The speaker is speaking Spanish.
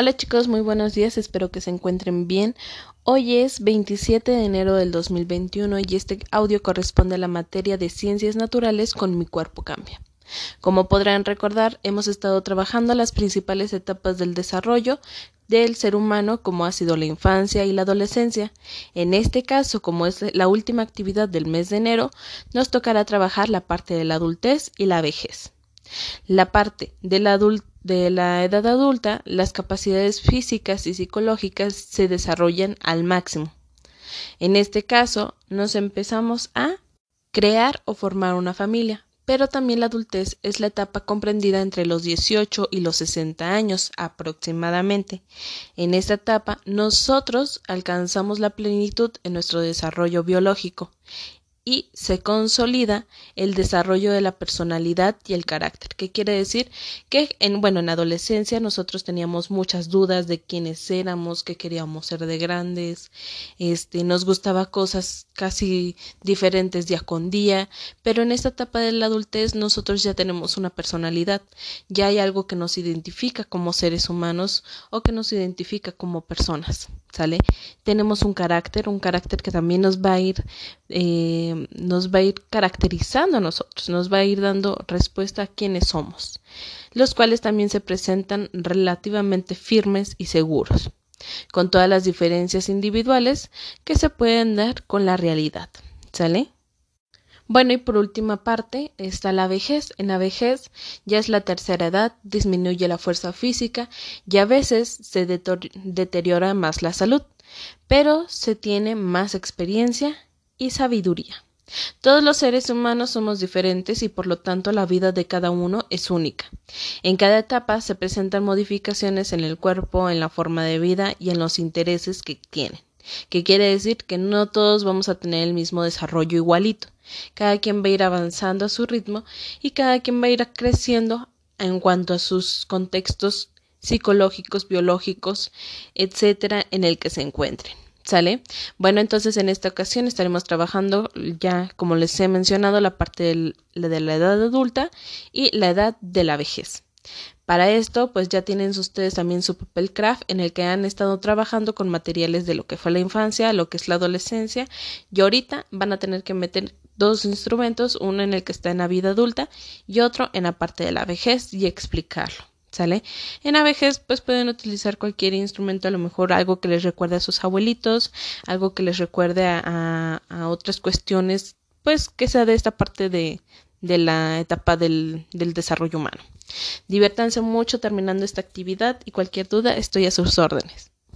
Hola chicos, muy buenos días, espero que se encuentren bien. Hoy es 27 de enero del 2021 y este audio corresponde a la materia de ciencias naturales con mi cuerpo cambia. Como podrán recordar, hemos estado trabajando las principales etapas del desarrollo del ser humano como ha sido la infancia y la adolescencia. En este caso, como es la última actividad del mes de enero, nos tocará trabajar la parte de la adultez y la vejez. La parte de la adultez de la edad adulta, las capacidades físicas y psicológicas se desarrollan al máximo. En este caso, nos empezamos a crear o formar una familia, pero también la adultez es la etapa comprendida entre los 18 y los 60 años aproximadamente. En esta etapa, nosotros alcanzamos la plenitud en nuestro desarrollo biológico y se consolida el desarrollo de la personalidad y el carácter. ¿Qué quiere decir? Que en, bueno, en adolescencia nosotros teníamos muchas dudas de quiénes éramos, qué queríamos ser de grandes, este, nos gustaba cosas casi diferentes día con día, pero en esta etapa de la adultez nosotros ya tenemos una personalidad, ya hay algo que nos identifica como seres humanos o que nos identifica como personas. ¿Sale? Tenemos un carácter, un carácter que también nos va a ir eh, nos va a ir caracterizando a nosotros, nos va a ir dando respuesta a quiénes somos, los cuales también se presentan relativamente firmes y seguros, con todas las diferencias individuales que se pueden dar con la realidad. ¿Sale? Bueno, y por última parte está la vejez. En la vejez ya es la tercera edad, disminuye la fuerza física y a veces se deteriora más la salud, pero se tiene más experiencia y sabiduría. Todos los seres humanos somos diferentes y por lo tanto la vida de cada uno es única. En cada etapa se presentan modificaciones en el cuerpo, en la forma de vida y en los intereses que tienen. Que quiere decir que no todos vamos a tener el mismo desarrollo igualito. Cada quien va a ir avanzando a su ritmo y cada quien va a ir creciendo en cuanto a sus contextos psicológicos, biológicos, etcétera, en el que se encuentren. ¿Sale? Bueno, entonces en esta ocasión estaremos trabajando ya, como les he mencionado, la parte de la edad adulta y la edad de la vejez. Para esto, pues ya tienen ustedes también su papel craft en el que han estado trabajando con materiales de lo que fue la infancia, lo que es la adolescencia, y ahorita van a tener que meter dos instrumentos, uno en el que está en la vida adulta y otro en la parte de la vejez y explicarlo. ¿Sale? En la pues pueden utilizar cualquier instrumento, a lo mejor algo que les recuerde a sus abuelitos, algo que les recuerde a, otras cuestiones, pues que sea de esta parte de, de la etapa del, del desarrollo humano. Diviértanse mucho terminando esta actividad y cualquier duda estoy a sus órdenes.